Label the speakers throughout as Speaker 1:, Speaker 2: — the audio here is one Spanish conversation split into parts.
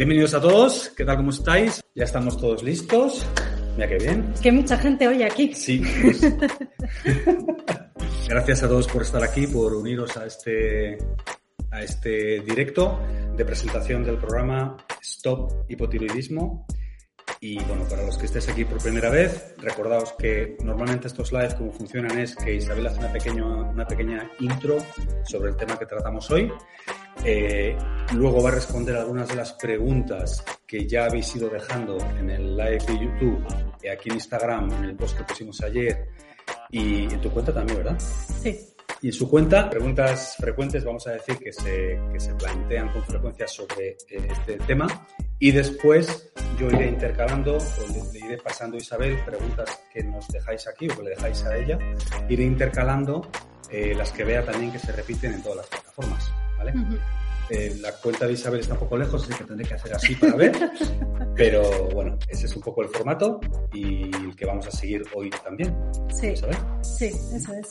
Speaker 1: Bienvenidos a todos, ¿qué tal? ¿Cómo estáis? Ya estamos todos listos. Mira qué bien.
Speaker 2: Que mucha gente hoy aquí.
Speaker 1: Sí. Gracias a todos por estar aquí, por uniros a este, a este directo de presentación del programa Stop Hipotiroidismo. Y bueno, para los que estéis aquí por primera vez, recordaos que normalmente estos lives como funcionan es que Isabel hace una pequeña, una pequeña intro sobre el tema que tratamos hoy. Eh, luego va a responder algunas de las preguntas que ya habéis ido dejando en el live de YouTube, aquí en Instagram, en el post que pusimos ayer y en tu cuenta también, ¿verdad?
Speaker 2: Sí.
Speaker 1: Y en su cuenta, preguntas frecuentes, vamos a decir, que se, que se plantean con frecuencia sobre eh, este tema. Y después yo iré intercalando, o le, iré pasando a Isabel preguntas que nos dejáis aquí o que le dejáis a ella. Iré intercalando eh, las que vea también que se repiten en todas las plataformas. ¿vale? Eh, la cuenta de Isabel está un poco lejos, así que tendré que hacer así para ver. Pero bueno, ese es un poco el formato y el que vamos a seguir hoy también.
Speaker 2: Sí, sí, eso es.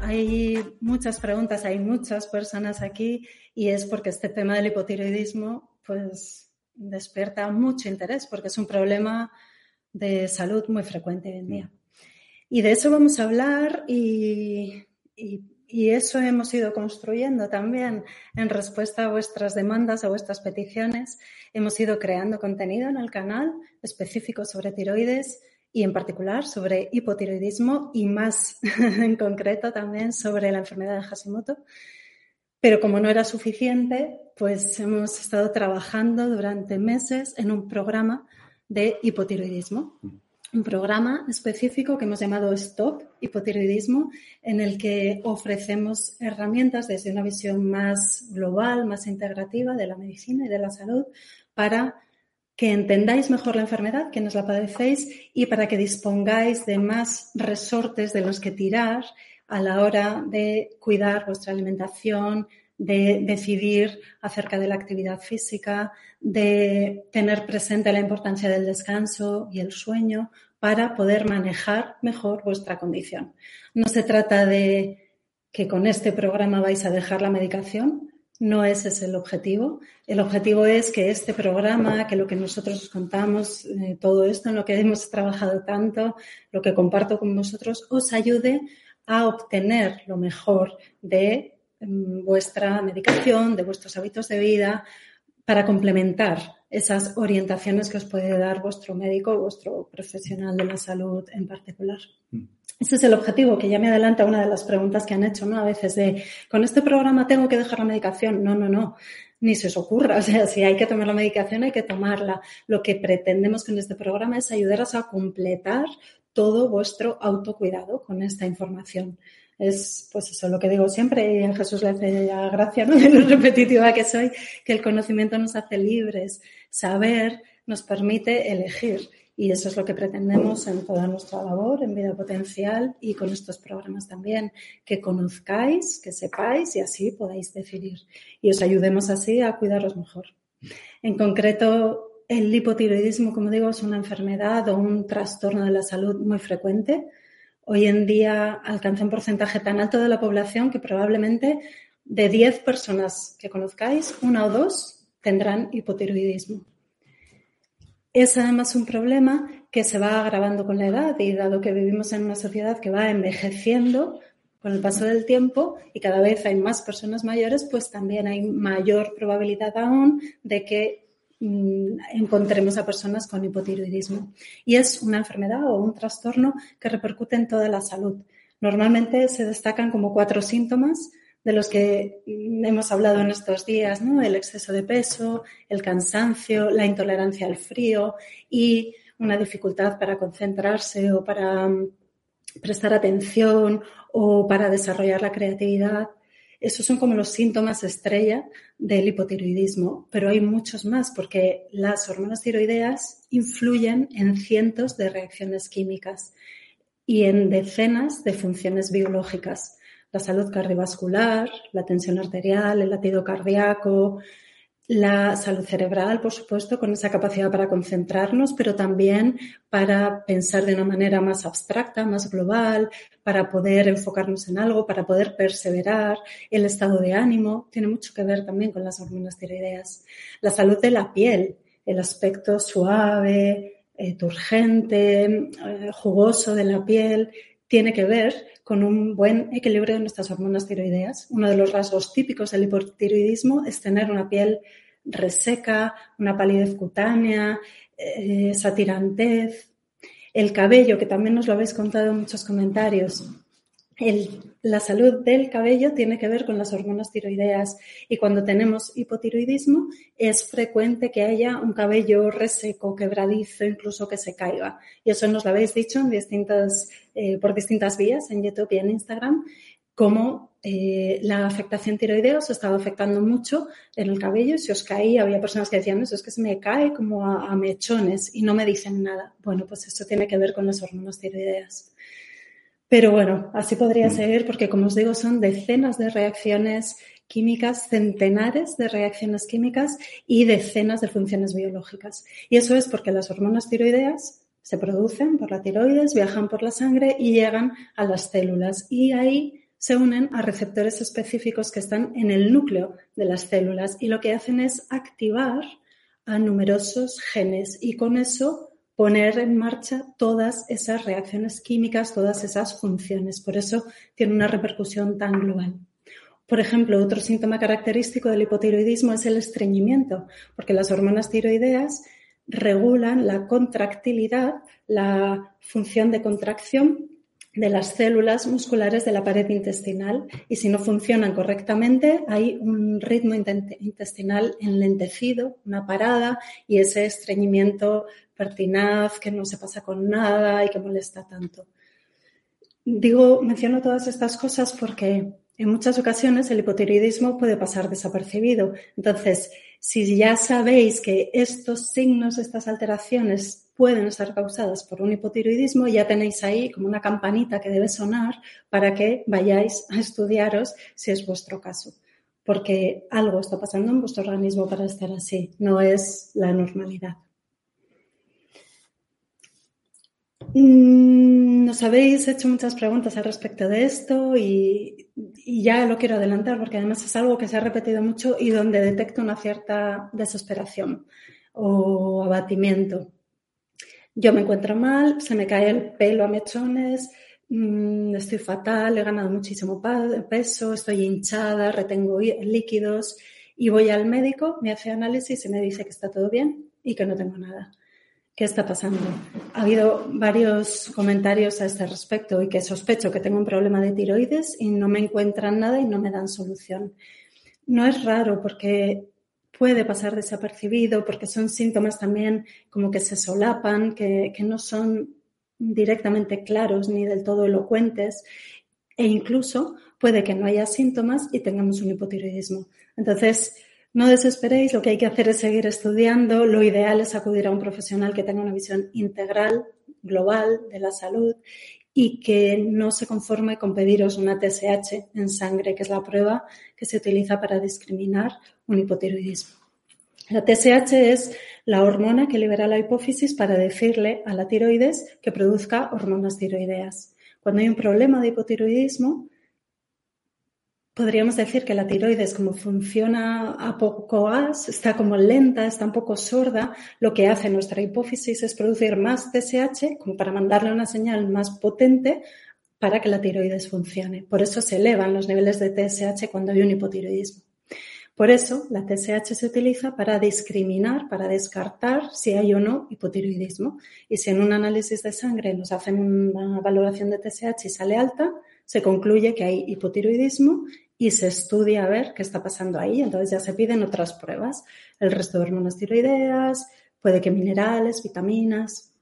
Speaker 2: Hay muchas preguntas, hay muchas personas aquí y es porque este tema del hipotiroidismo pues despierta mucho interés porque es un problema de salud muy frecuente hoy en día. Y de eso vamos a hablar y, y, y, eso hemos ido construyendo también en respuesta a vuestras demandas, a vuestras peticiones. Hemos ido creando contenido en el canal específico sobre tiroides y en particular sobre hipotiroidismo y más en concreto también sobre la enfermedad de Hashimoto. Pero como no era suficiente, pues hemos estado trabajando durante meses en un programa de hipotiroidismo. Un programa específico que hemos llamado Stop Hipotiroidismo, en el que ofrecemos herramientas desde una visión más global, más integrativa de la medicina y de la salud para que entendáis mejor la enfermedad, que nos la padecéis y para que dispongáis de más resortes de los que tirar a la hora de cuidar vuestra alimentación, de decidir acerca de la actividad física, de tener presente la importancia del descanso y el sueño para poder manejar mejor vuestra condición. No se trata de que con este programa vais a dejar la medicación, no ese es el objetivo. El objetivo es que este programa, que lo que nosotros os contamos, eh, todo esto en lo que hemos trabajado tanto, lo que comparto con vosotros, os ayude a obtener lo mejor de vuestra medicación, de vuestros hábitos de vida, para complementar esas orientaciones que os puede dar vuestro médico o vuestro profesional de la salud en particular. Mm. Ese es el objetivo, que ya me adelanta una de las preguntas que han hecho, ¿no? A veces de, con este programa tengo que dejar la medicación. No, no, no. Ni se os ocurra. O sea, si hay que tomar la medicación, hay que tomarla. Lo que pretendemos con este programa es ayudaros a completar todo vuestro autocuidado con esta información. Es, pues eso, lo que digo siempre, y a Jesús le hace ya gracia, ¿no? De repetitiva que soy, que el conocimiento nos hace libres. Saber nos permite elegir y eso es lo que pretendemos en toda nuestra labor, en vida potencial y con estos programas también, que conozcáis, que sepáis y así podáis decidir. Y os ayudemos así a cuidaros mejor. En concreto, el hipotiroidismo, como digo, es una enfermedad o un trastorno de la salud muy frecuente. Hoy en día alcanza un porcentaje tan alto de la población que probablemente de 10 personas que conozcáis, una o dos tendrán hipotiroidismo. Es además un problema que se va agravando con la edad y dado que vivimos en una sociedad que va envejeciendo con el paso del tiempo y cada vez hay más personas mayores, pues también hay mayor probabilidad aún de que encontremos a personas con hipotiroidismo. Y es una enfermedad o un trastorno que repercute en toda la salud. Normalmente se destacan como cuatro síntomas de los que hemos hablado en estos días, ¿no? El exceso de peso, el cansancio, la intolerancia al frío y una dificultad para concentrarse o para mm, prestar atención o para desarrollar la creatividad. Esos son como los síntomas estrella del hipotiroidismo, pero hay muchos más porque las hormonas tiroideas influyen en cientos de reacciones químicas y en decenas de funciones biológicas. La salud cardiovascular, la tensión arterial, el latido cardíaco, la salud cerebral, por supuesto, con esa capacidad para concentrarnos, pero también para pensar de una manera más abstracta, más global, para poder enfocarnos en algo, para poder perseverar. El estado de ánimo tiene mucho que ver también con las hormonas tiroideas. La salud de la piel, el aspecto suave, eh, turgente, eh, jugoso de la piel, tiene que ver con un buen equilibrio de nuestras hormonas tiroideas. Uno de los rasgos típicos del hipotiroidismo es tener una piel reseca, una palidez cutánea, eh, esa tirantez. El cabello, que también nos lo habéis contado en muchos comentarios, la salud del cabello tiene que ver con las hormonas tiroideas y cuando tenemos hipotiroidismo es frecuente que haya un cabello reseco, quebradizo, incluso que se caiga. Y eso nos lo habéis dicho en distintas, eh, por distintas vías en YouTube y en Instagram, cómo eh, la afectación tiroidea os estaba afectando mucho en el cabello. Si os caía, había personas que decían, eso es que se me cae como a, a mechones y no me dicen nada. Bueno, pues eso tiene que ver con las hormonas tiroideas. Pero bueno, así podría mm. seguir porque, como os digo, son decenas de reacciones químicas, centenares de reacciones químicas y decenas de funciones biológicas. Y eso es porque las hormonas tiroideas se producen por la tiroides, viajan por la sangre y llegan a las células. Y ahí se unen a receptores específicos que están en el núcleo de las células y lo que hacen es activar a numerosos genes y con eso poner en marcha todas esas reacciones químicas, todas esas funciones. Por eso tiene una repercusión tan global. Por ejemplo, otro síntoma característico del hipotiroidismo es el estreñimiento, porque las hormonas tiroideas regulan la contractilidad, la función de contracción de las células musculares de la pared intestinal y si no funcionan correctamente hay un ritmo intestinal enlentecido, una parada y ese estreñimiento pertinaz que no se pasa con nada y que molesta tanto. Digo, menciono todas estas cosas porque en muchas ocasiones el hipotiroidismo puede pasar desapercibido. Entonces, si ya sabéis que estos signos, estas alteraciones pueden estar causadas por un hipotiroidismo, ya tenéis ahí como una campanita que debe sonar para que vayáis a estudiaros si es vuestro caso. Porque algo está pasando en vuestro organismo para estar así, no es la normalidad. Mm, nos habéis hecho muchas preguntas al respecto de esto y, ya lo quiero adelantar porque además es algo que se ha repetido mucho y donde detecto una cierta desesperación o abatimiento. Yo me encuentro mal, se me cae el pelo a mechones, mm, estoy fatal, he ganado muchísimo peso, estoy hinchada, retengo líquidos y voy al médico, me hace análisis y me dice que está todo bien y que no tengo nada. ¿Qué está pasando? Ha habido varios comentarios a este respecto y que sospecho que tengo un problema de tiroides y no me encuentran nada y no me dan solución. No es raro porque puede pasar desapercibido, porque son síntomas también como que se solapan, que, no son directamente claros ni del todo elocuentes e incluso puede que no haya síntomas y tengamos un hipotiroidismo. Entonces, no desesperéis, lo que hay que hacer es seguir estudiando. Lo ideal es acudir a un profesional que tenga una visión integral, global de la salud y que no se conforme con pediros una TSH en sangre, que es la prueba que se utiliza para discriminar un hipotiroidismo. La TSH es la hormona que libera la hipófisis para decirle a la tiroides que produzca hormonas tiroideas. Cuando hay un problema de hipotiroidismo, podríamos decir que la tiroides, como funciona a poco gas, está como lenta, está un poco sorda, lo que hace nuestra hipófisis es producir más TSH como para mandarle una señal más potente para que la tiroides funcione. Por eso se elevan los niveles de TSH cuando hay un hipotiroidismo. Por eso la TSH se utiliza para discriminar, para descartar si hay o no hipotiroidismo. Y si en un análisis de sangre nos hacen una valoración de TSH y sale alta, se concluye que hay hipotiroidismo y se estudia a ver qué está pasando ahí. Entonces ya se piden otras pruebas, el resto de hormonas tiroideas, puede que minerales, vitaminas,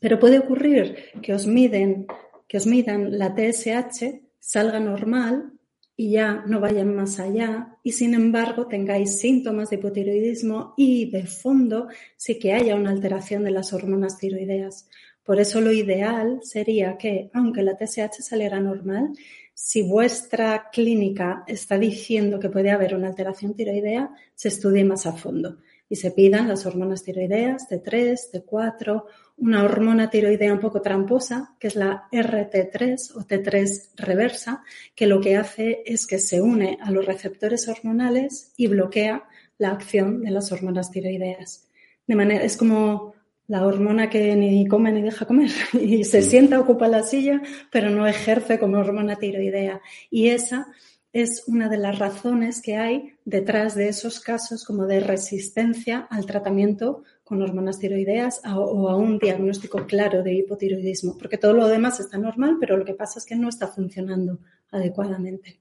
Speaker 2: pero puede ocurrir que os miden, que os midan la TSH, salga normal y ya no vayan más allá y sin embargo tengáis síntomas de hipotiroidismo y de fondo sí que haya una alteración de las hormonas tiroideas. Por eso lo ideal sería que, aunque la TSH saliera normal, si vuestra clínica está diciendo que puede haber una alteración tiroidea, se estudie más a fondo y se pidan las hormonas tiroideas T3, T4, una hormona tiroidea un poco tramposa, que es la RT3 o T3 reversa, que lo que hace es que se une a los receptores hormonales y bloquea la acción de las hormonas tiroideas. De manera, es como la hormona que ni come ni deja comer y se sienta, ocupa la silla, pero no ejerce como hormona tiroidea. Y esa es una de las razones que hay detrás de esos casos como de resistencia al tratamiento con hormonas tiroideas o a un diagnóstico claro de hipotiroidismo, porque todo lo demás está normal, pero lo que pasa es que no está funcionando adecuadamente.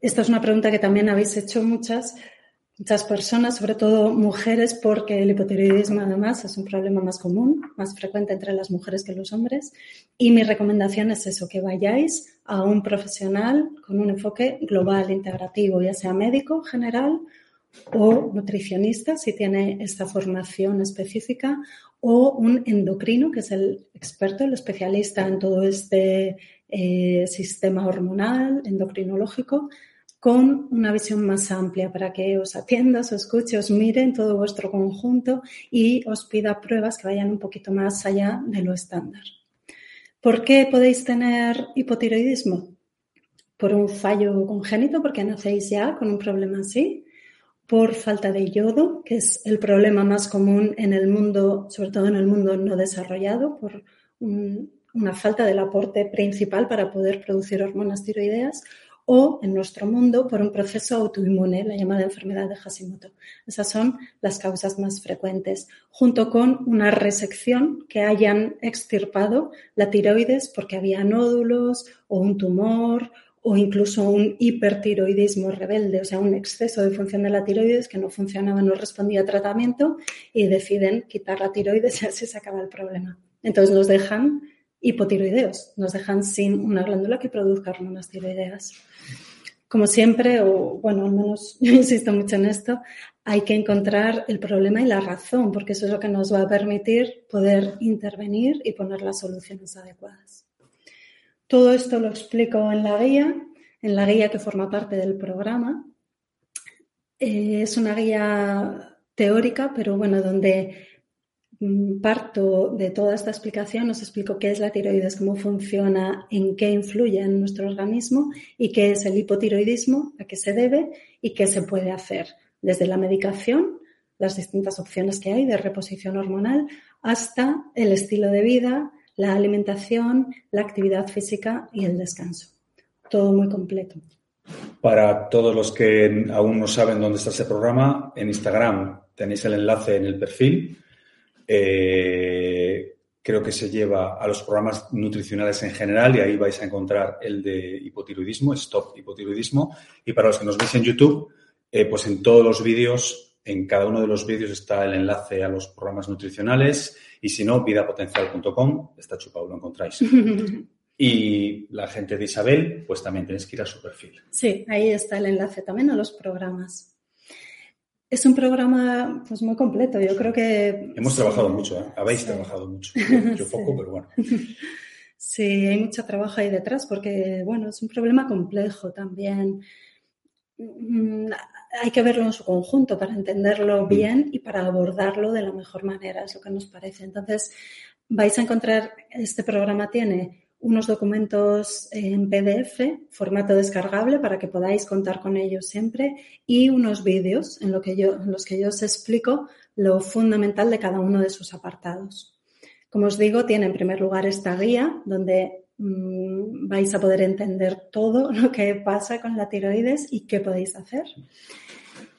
Speaker 2: Esta es una pregunta que también habéis hecho muchas muchas personas, sobre todo mujeres, porque el hipotiroidismo además es un problema más común, más frecuente entre las mujeres que los hombres. Y mi recomendación es eso, que vayáis a un profesional con un enfoque global, integrativo, ya sea médico general o nutricionista, si tiene esta formación específica, o un endocrino, que es el experto, el especialista en todo este eh, sistema hormonal, endocrinológico, con una visión más amplia para que os atienda, os escuche, os mire en todo vuestro conjunto y os pida pruebas que vayan un poquito más allá de lo estándar. ¿Por qué podéis tener hipotiroidismo? Por un fallo congénito, porque nacéis ya con un problema así, por falta de yodo, que es el problema más común en el mundo, sobre todo en el mundo no desarrollado, por una falta del aporte principal para poder producir hormonas tiroideas, o en nuestro mundo por un proceso autoinmune, la llamada enfermedad de Hashimoto. Esas son las causas más frecuentes, junto con una resección que hayan extirpado la tiroides porque había nódulos o un tumor o incluso un hipertiroidismo rebelde, o sea, un exceso de función de la tiroides que no funcionaba, no respondía a tratamiento y deciden quitar la tiroides y así se acaba el problema. Entonces nos dejan hipotiroideos, nos dejan sin una glándula que produzca hormonas tiroideas. Como siempre, o bueno, al menos yo insisto mucho en esto, hay que encontrar el problema y la razón, porque eso es lo que nos va a permitir poder intervenir y poner las soluciones adecuadas. Todo esto lo explico en la guía, en la guía que forma parte del programa. Eh, es una guía teórica, pero bueno, donde parto de toda esta explicación, os explico qué es la tiroides, cómo funciona, en qué influye en nuestro organismo y qué es el hipotiroidismo, a qué se debe y qué se puede hacer, desde la medicación, las distintas opciones que hay de reposición hormonal, hasta el estilo de vida, la alimentación, la actividad física y el descanso. Todo muy completo.
Speaker 1: Para todos los que aún no saben dónde está ese programa, en Instagram tenéis el enlace en el perfil eh, creo que se lleva a los programas nutricionales en general y ahí vais a encontrar el de hipotiroidismo, Stop Hipotiroidismo. Y para los que nos veis en YouTube, eh, pues en todos los vídeos, en cada uno de los vídeos está el enlace a los programas nutricionales y si no, vidapotencial.com, está chupado, lo encontráis. Y la gente de Isabel, pues también tenéis que ir a su perfil.
Speaker 2: Sí, ahí está el enlace también a los programas. Es un programa pues, muy completo. Yo creo que.
Speaker 1: Hemos trabajado mucho, ¿eh? habéis trabajado mucho. Yo, poco, pero bueno.
Speaker 2: Sí, hay mucho trabajo ahí detrás porque, bueno, es un problema complejo también. Mm, hay que verlo en su conjunto para entenderlo mm. bien y para abordarlo de la mejor manera, es lo que nos parece. Entonces, vais a encontrar, este programa tiene unos documentos en PDF, formato descargable, para que podáis contar con ellos siempre, y unos vídeos en, lo que yo, los que yo os explico lo fundamental de cada uno de sus apartados. Como os digo, tiene en primer lugar esta guía donde mm, vais a poder entender todo lo que pasa con la tiroides y qué podéis hacer.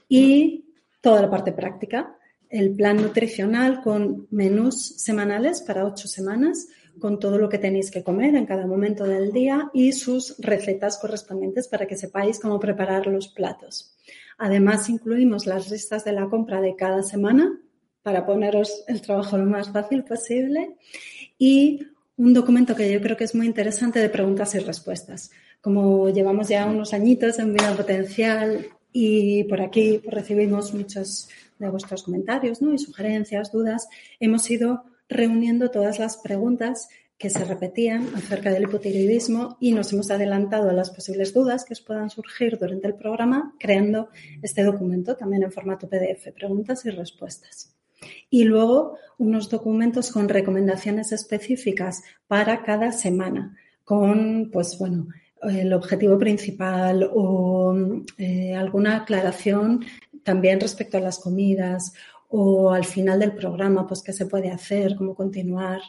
Speaker 2: Y toda la parte práctica, el plan nutricional con menús semanales para ocho semanas, con todo lo que tenéis que comer en cada momento del día y sus recetas correspondientes para que sepáis cómo preparar los platos. Además, incluimos las listas de la compra de cada semana para poneros el trabajo lo más fácil posible y un documento que yo creo que es muy interesante de preguntas y respuestas. Como llevamos ya unos añitos en vida potencial y por aquí recibimos muchos de vuestros comentarios ¿no? y sugerencias, dudas, hemos ido reuniendo todas las preguntas que se repetían acerca del hipotiroidismo y nos hemos adelantado a las posibles dudas que os puedan surgir durante el programa creando este documento también en formato PDF, preguntas y respuestas. Y luego unos documentos con recomendaciones específicas para cada semana, con, pues bueno, el objetivo principal o eh, alguna aclaración también respecto a las comidas o al final del programa, pues qué se puede hacer, cómo continuar.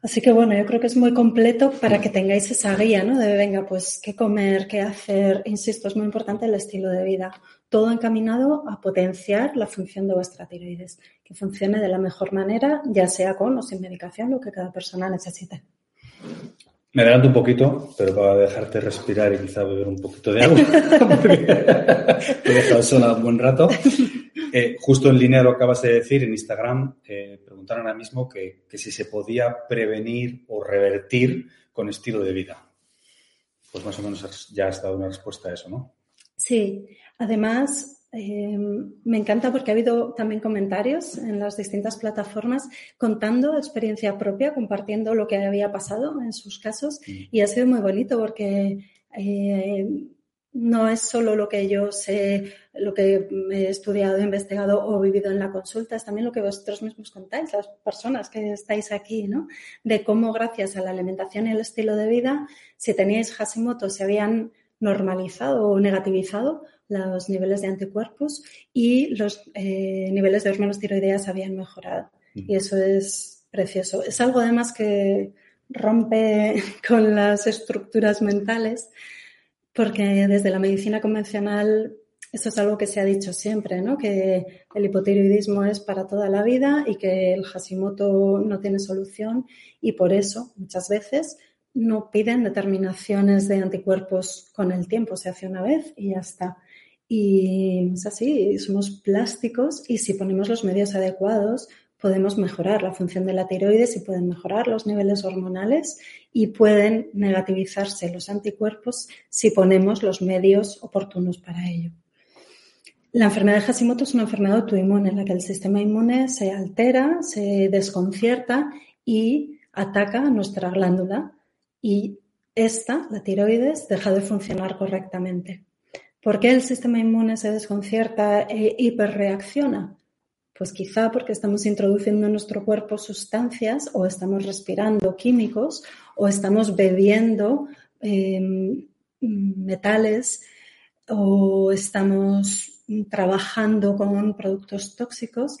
Speaker 2: Así que bueno, yo creo que es muy completo para que tengáis esa guía, ¿no? De venga, pues qué comer, qué hacer. Insisto, es muy importante el estilo de vida. Todo encaminado a potenciar la función de vuestra tiroides, que funcione de la mejor manera, ya sea con o sin medicación, lo que cada persona necesite.
Speaker 1: Me adelanto un poquito, pero para dejarte respirar y quizá beber un poquito de agua. Te he dejado sola un buen rato. Eh, justo en línea de lo que acabas de decir, en Instagram eh, preguntaron ahora mismo que, si se podía prevenir o revertir con estilo de vida. Pues más o menos ya has dado una respuesta a eso, ¿no?
Speaker 2: Sí, además eh, me encanta porque ha habido también comentarios en las distintas plataformas contando experiencia propia, compartiendo lo que había pasado en sus casos mm. y ha sido muy bonito porque no es solo lo que yo sé, lo que he estudiado, investigado o vivido en la consulta, es también lo que vosotros mismos contáis, las personas que estáis aquí, ¿no? De cómo gracias a la alimentación y el estilo de vida, si teníais Hashimoto, se habían normalizado o negativizado los niveles de anticuerpos y los eh, niveles de hormonas tiroideas habían mejorado. Y eso es precioso. Es algo además que rompe con las estructuras mentales porque desde la medicina convencional eso es algo que se ha dicho siempre, ¿no? Que el hipotiroidismo es para toda la vida y que el Hashimoto no tiene solución y por eso muchas veces no piden determinaciones de anticuerpos con el tiempo, se hace una vez y ya está. Y es así, somos plásticos y si ponemos los medios adecuados, podemos mejorar la función de la tiroides y pueden mejorar los niveles hormonales y pueden negativizarse los anticuerpos si ponemos los medios oportunos para ello. La enfermedad de Hashimoto es una enfermedad autoinmune en la que el sistema inmune se altera, se desconcierta y ataca nuestra glándula y esta, la tiroides, deja de funcionar correctamente. ¿Por qué el sistema inmune se desconcierta e hiperreacciona? Pues quizá porque estamos introduciendo en nuestro cuerpo sustancias o estamos respirando químicos o estamos bebiendo em, metales o estamos trabajando con productos tóxicos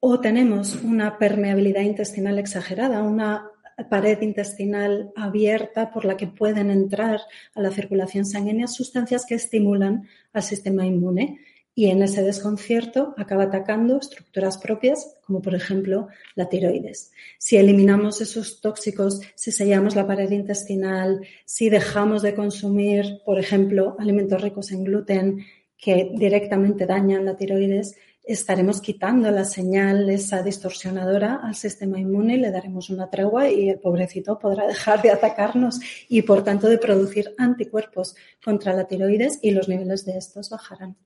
Speaker 2: o tenemos una permeabilidad intestinal exagerada, una pared intestinal abierta por la que pueden entrar a la circulación sanguínea sustancias que estimulan al sistema inmune y en ese desconcierto acaba atacando estructuras propias, como por ejemplo la tiroides. Si eliminamos esos tóxicos, si sellamos la pared intestinal, si dejamos de consumir, por ejemplo, alimentos ricos en gluten que directamente dañan la tiroides, estaremos quitando la señal esa distorsionadora al sistema inmune y le daremos una tregua y el pobrecito podrá dejar de atacarnos y por tanto de producir anticuerpos contra la tiroides y los niveles de estos bajarán.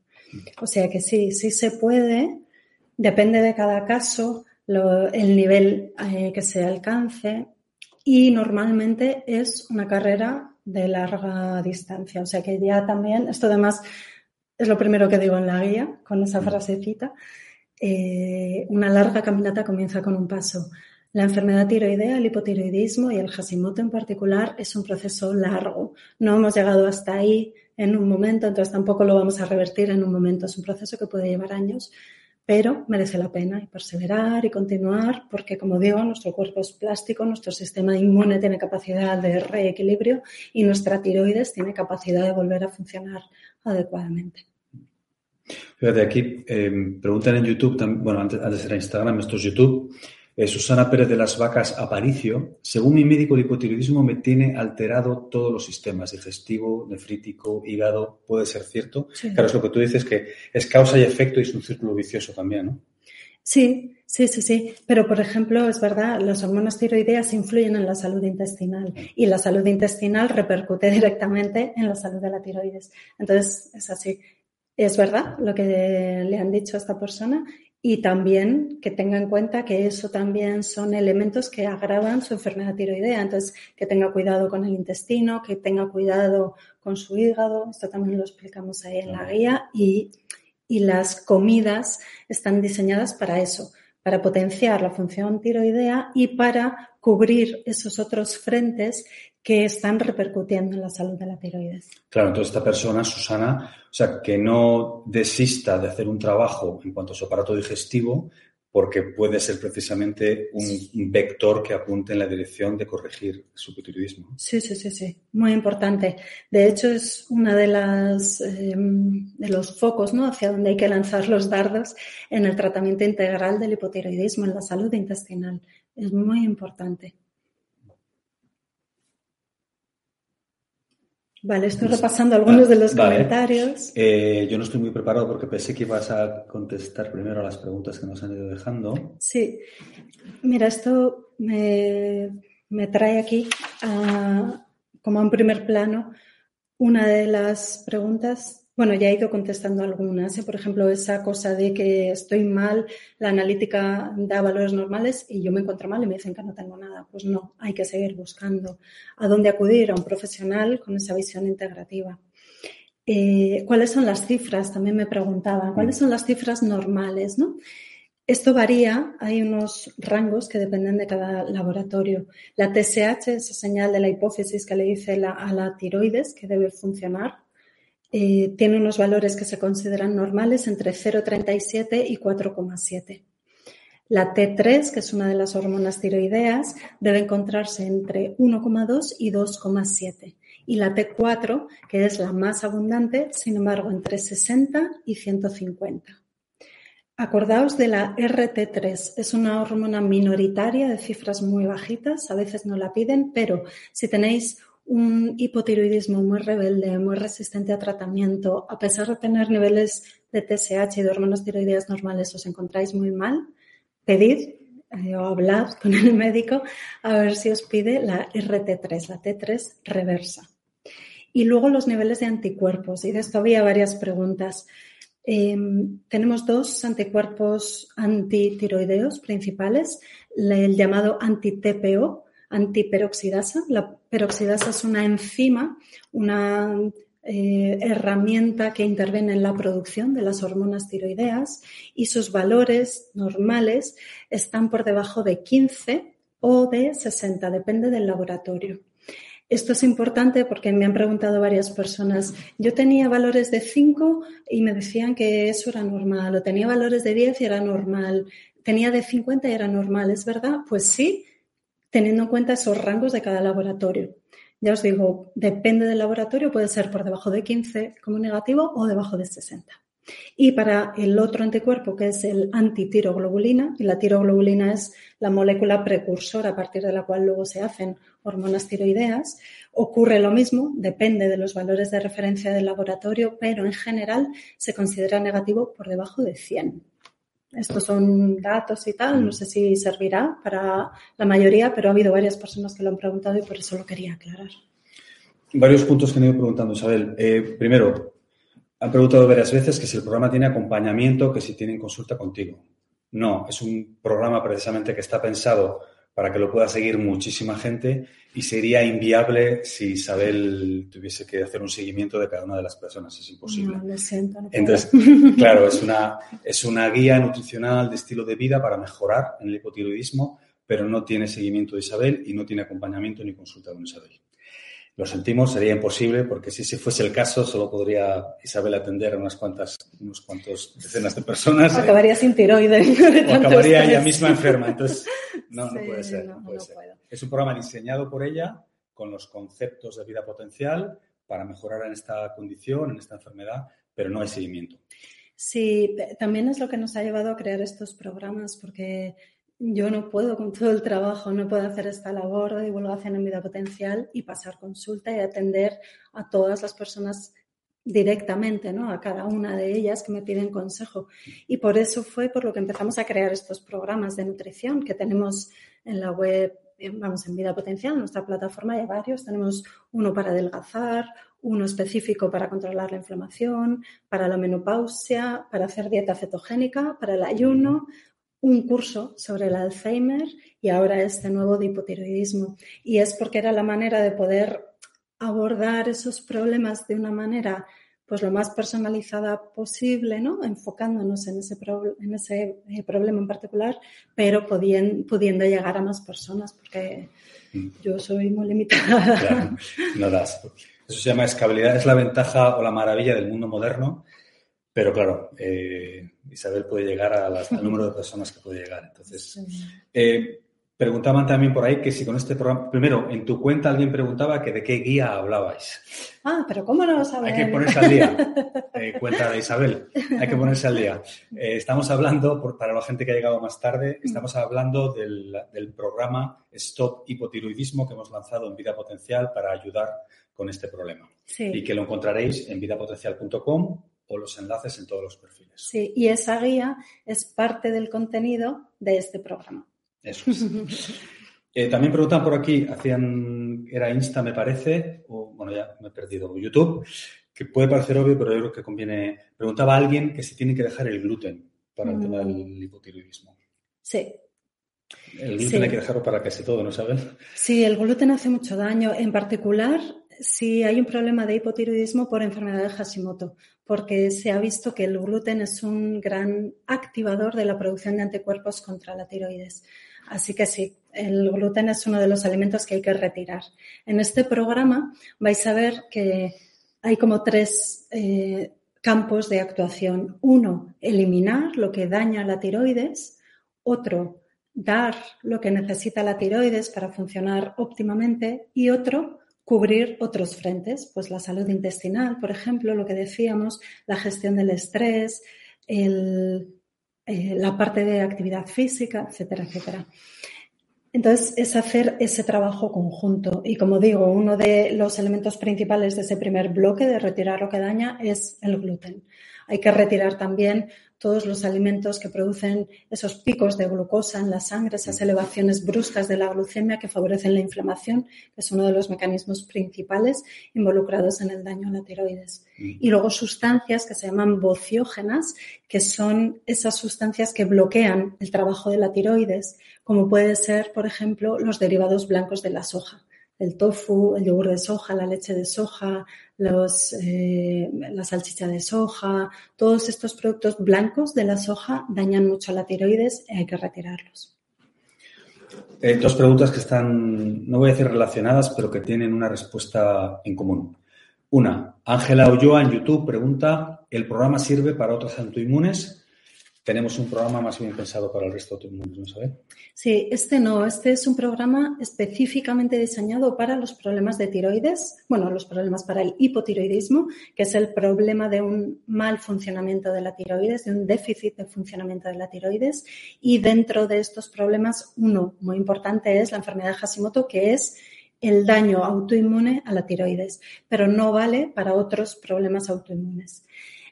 Speaker 2: O sea que sí, sí se puede, depende de cada caso el nivel eh, que se alcance y normalmente es una carrera de larga distancia. O sea que ya también, esto además es lo primero que digo en la guía, con esa mm. frasecita, eh, una larga caminata comienza con un paso. La enfermedad tiroidea, el hipotiroidismo y el Hashimoto en particular es un proceso largo. No hemos llegado hasta ahí en un momento, entonces tampoco lo vamos a revertir en un momento. Es un proceso que puede llevar años, pero merece la pena y perseverar y continuar porque, como digo, nuestro cuerpo es plástico, nuestro sistema inmune tiene capacidad de reequilibrio y nuestra tiroides tiene capacidad de volver a funcionar adecuadamente.
Speaker 1: Fíjate, aquí eh, preguntan en YouTube, bueno, antes, antes era Instagram, esto es YouTube. Eh, Susana Pérez de las Vacas Aparicio, según mi médico, el hipotiroidismo me tiene alterado todos los sistemas, digestivo, nefrítico, hígado, ¿puede ser cierto? Claro, es lo que tú dices, que es causa y efecto y es un círculo vicioso también, ¿no?
Speaker 2: Sí, sí, sí, sí. Pero, por ejemplo, es verdad, las hormonas tiroideas influyen en la salud intestinal y la salud intestinal repercute directamente en la salud de la tiroides. Entonces, es así. Es verdad lo que le han dicho a esta persona y también que tenga en cuenta que eso también son elementos que agravan su enfermedad tiroidea. Entonces, que tenga cuidado con el intestino, que tenga cuidado con su hígado. Esto también lo explicamos ahí en la guía. Y, y las comidas están diseñadas para eso, para potenciar la función tiroidea y para cubrir esos otros frentes que están repercutiendo en la salud de la tiroides.
Speaker 1: Claro, entonces esta persona, Susana, o sea, que no desista de hacer un trabajo en cuanto a su aparato digestivo, porque puede ser precisamente un vector que apunte en la dirección de corregir su hipotiroidismo.
Speaker 2: Sí, sí, sí, sí, muy importante. De hecho, es uno de, las, em, de los focos ¿no? hacia donde hay que lanzar los dardos en el tratamiento integral del hipotiroidismo, en la salud intestinal. Es muy importante. Vale, estoy repasando algunos de los comentarios.
Speaker 1: Eh, yo no estoy muy preparado porque pensé que ibas a contestar primero a las preguntas que nos han ido dejando.
Speaker 2: Sí, mira, esto me, trae aquí como a un primer plano una de las preguntas bueno, ya he ido contestando algunas. Por ejemplo, esa cosa de que estoy mal, la analítica da valores normales y yo me encuentro mal y me dicen que no tengo nada. Pues no, hay que seguir buscando a dónde acudir a un profesional con esa visión integrativa. Eh, ¿Cuáles son las cifras? También me preguntaban. ¿Cuáles son las cifras normales? ¿no? Esto varía, hay unos rangos que dependen de cada laboratorio. La TSH, esa señal de la hipófisis que le dice a la tiroides que debe funcionar, eh, tiene unos valores que se consideran normales entre 0,37 y 4,7. La T3, que es una de las hormonas tiroideas, debe encontrarse entre 1,2 y 2,7. Y la T4, que es la más abundante, sin embargo, entre 60 y 150. Acordaos de la RT3, es una hormona minoritaria de cifras muy bajitas, a veces no la piden, pero si tenéis un hipotiroidismo muy rebelde, muy resistente a tratamiento, a pesar de tener niveles de TSH y de hormonas tiroideas normales, os encontráis muy mal, pedid eh, o hablad con el médico a ver si os pide la RT3, la T3 reversa. Y luego los niveles de anticuerpos. Y de esto había varias preguntas. Em, tenemos dos anticuerpos antitiroideos principales, el llamado anti-TPO, antiperoxidasa. La peroxidasa es una enzima, una eh, herramienta que interviene en la producción de las hormonas tiroideas y sus valores normales están por debajo de 15 o de 60, depende del laboratorio. Esto es importante porque me han preguntado varias personas. Yo tenía valores de 5 y me decían que eso era normal, o tenía valores de 10 y era normal, tenía de 50 y era normal, ¿es verdad? Pues sí, teniendo en cuenta esos rangos de cada laboratorio. Ya os digo, depende del laboratorio, puede ser por debajo de 15 como negativo o debajo de 60. Y para el otro anticuerpo, que es el antitiroglobulina, y la tiroglobulina es la molécula precursora a partir de la cual luego se hacen hormonas tiroideas, ocurre lo mismo, depende de los valores de referencia del laboratorio, pero en general se considera negativo por debajo de 100. Estos son datos y tal, no sé si servirá para la mayoría, pero ha habido varias personas que lo han preguntado y por eso lo quería aclarar.
Speaker 1: Varios puntos que han ido preguntando, Isabel. Eh, primero, han preguntado varias veces que si el programa tiene acompañamiento, que si tienen consulta contigo. No, es un programa precisamente que está pensado para que lo pueda seguir muchísima gente y sería inviable si Isabel tuviese que hacer un seguimiento de cada una de las personas. Es imposible.
Speaker 2: No, lo siento, no
Speaker 1: Entonces, claro, es una, es una guía nutricional de estilo de vida para mejorar en el hipotiroidismo, pero no tiene seguimiento de Isabel y no tiene acompañamiento ni consulta con Isabel. Lo sentimos, sería imposible porque si ese fuese el caso, solo podría Isabel atender a unas cuantas, unos cuantos decenas de personas.
Speaker 2: Acabaría sin tiroides.
Speaker 1: O acabaría ella misma enferma. Entonces, no, no puede ser. No, puede ser. Es un programa diseñado por ella con los conceptos de vida potencial para mejorar en esta condición, en esta enfermedad, pero no hay seguimiento.
Speaker 2: Sí, también es lo que nos ha llevado a crear estos programas, porque yo no puedo con todo el trabajo, no puedo hacer esta labor de divulgación en vida potencial y pasar consulta y atender a todas las personas directamente, ¿no? A cada una de ellas que me piden consejo. Y por eso fue por lo que empezamos a crear estos programas de nutrición que tenemos en la web vamos, en vida potencial, en nuestra plataforma hay varios. Tenemos uno para adelgazar, uno específico para controlar la inflamación, para la menopausia, para hacer dieta cetogénica, para el ayuno, un curso sobre el Alzheimer y ahora este nuevo de hipotiroidismo. Y es porque era la manera de poder abordar esos problemas de una manera pues lo más personalizada posible, ¿no? Enfocándonos en ese, en ese eh, problema en particular, pero pudiendo llegar a más personas, porque mm. yo soy muy limitada.
Speaker 1: no das. Eso se llama escalabilidad, es la ventaja o la maravilla del mundo moderno, pero claro, eh, Isabel puede llegar al número de personas que puede llegar. Entonces, eh, Preguntaban también por ahí que si con este programa, primero, en tu cuenta alguien preguntaba que de qué guía hablabais.
Speaker 2: Ah, pero ¿cómo no lo sabes?
Speaker 1: Hay que ponerse al día. Eh, cuenta de Isabel, hay que ponerse al día. Estamos hablando, por, para la gente que ha llegado más tarde, estamos hablando del, programa Stop Hipotiroidismo que hemos lanzado en Vida Potencial para ayudar con este problema. Sí. Y que lo encontraréis en vidapotencial.com o los enlaces en todos los perfiles.
Speaker 2: Sí, y esa guía es parte del contenido de este programa.
Speaker 1: Eso eh, también preguntan por aquí, hacían, era Insta me parece, o bueno, ya me he perdido, YouTube, que puede parecer obvio, pero yo creo que conviene. Preguntaba a alguien que si tiene que dejar el gluten para el tema del mm. hipotiroidismo.
Speaker 2: Sí.
Speaker 1: El gluten hay que dejarlo para casi todo, ¿no saben?
Speaker 2: Sí, el gluten hace mucho daño. En particular, si hay un problema de hipotiroidismo por enfermedad de Hashimoto, porque se ha visto que el gluten es un gran activador de la producción de anticuerpos contra la tiroides. Así que sí, el gluten es uno de los alimentos que hay que retirar. En este programa vais a ver que hay como tres eh, campos de actuación. Uno, eliminar lo que daña la tiroides. Otro, dar lo que necesita la tiroides para funcionar óptimamente. Y otro, cubrir otros frentes, pues la salud intestinal, por ejemplo, lo que decíamos, la gestión del estrés, eh, la parte de actividad física, etcétera, etcétera. Entonces, es hacer ese trabajo conjunto. Y como digo, uno de los elementos principales de ese primer bloque de retirar lo que daña es el gluten. Hay que retirar también todos los alimentos que producen esos picos de glucosa en la sangre, esas elevaciones bruscas de la glucemia que favorecen la inflamación, que es uno de los mecanismos principales involucrados en el daño a la tiroides. Mm. Y luego sustancias que se llaman vociógenas, que son esas sustancias que bloquean el trabajo de la tiroides, como puede ser, por ejemplo, los derivados blancos de la soja el tofu, el yogur de soja, la leche de soja, los, eh, la salchicha de soja, todos estos productos blancos de la soja dañan mucho a la tiroides y hay que retirarlos.
Speaker 1: Dos preguntas que están, no voy a decir relacionadas, pero que tienen una respuesta en común. Una, Ángela Ulloa en YouTube pregunta, ¿el programa sirve para otros autoinmunes? Tenemos un programa más bien pensado para el resto de mundo, ¿no sabes?
Speaker 2: Sí, este no, este es un programa específicamente diseñado para los problemas de tiroides, bueno, los problemas para el hipotiroidismo, que es el problema de un mal funcionamiento de la tiroides, de un déficit de funcionamiento de la tiroides. Y dentro de estos problemas, uno muy importante es la enfermedad de Hashimoto, que es el daño autoinmune a la tiroides, pero no vale para otros problemas autoinmunes.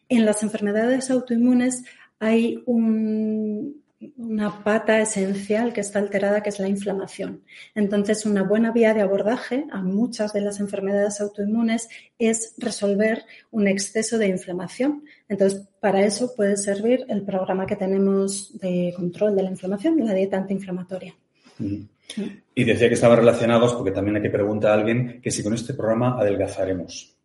Speaker 2: En las enfermedades autoinmunes hay una pata esencial que está alterada, que es la inflamación. Entonces, una buena vía de abordaje a muchas de las enfermedades autoinmunes es resolver un exceso de inflamación. Entonces, para eso puede servir el programa que tenemos de control de la inflamación, la dieta antiinflamatoria.
Speaker 1: Y decía que estaban relacionados, porque también hay que preguntar a alguien que si con este programa adelgazaremos.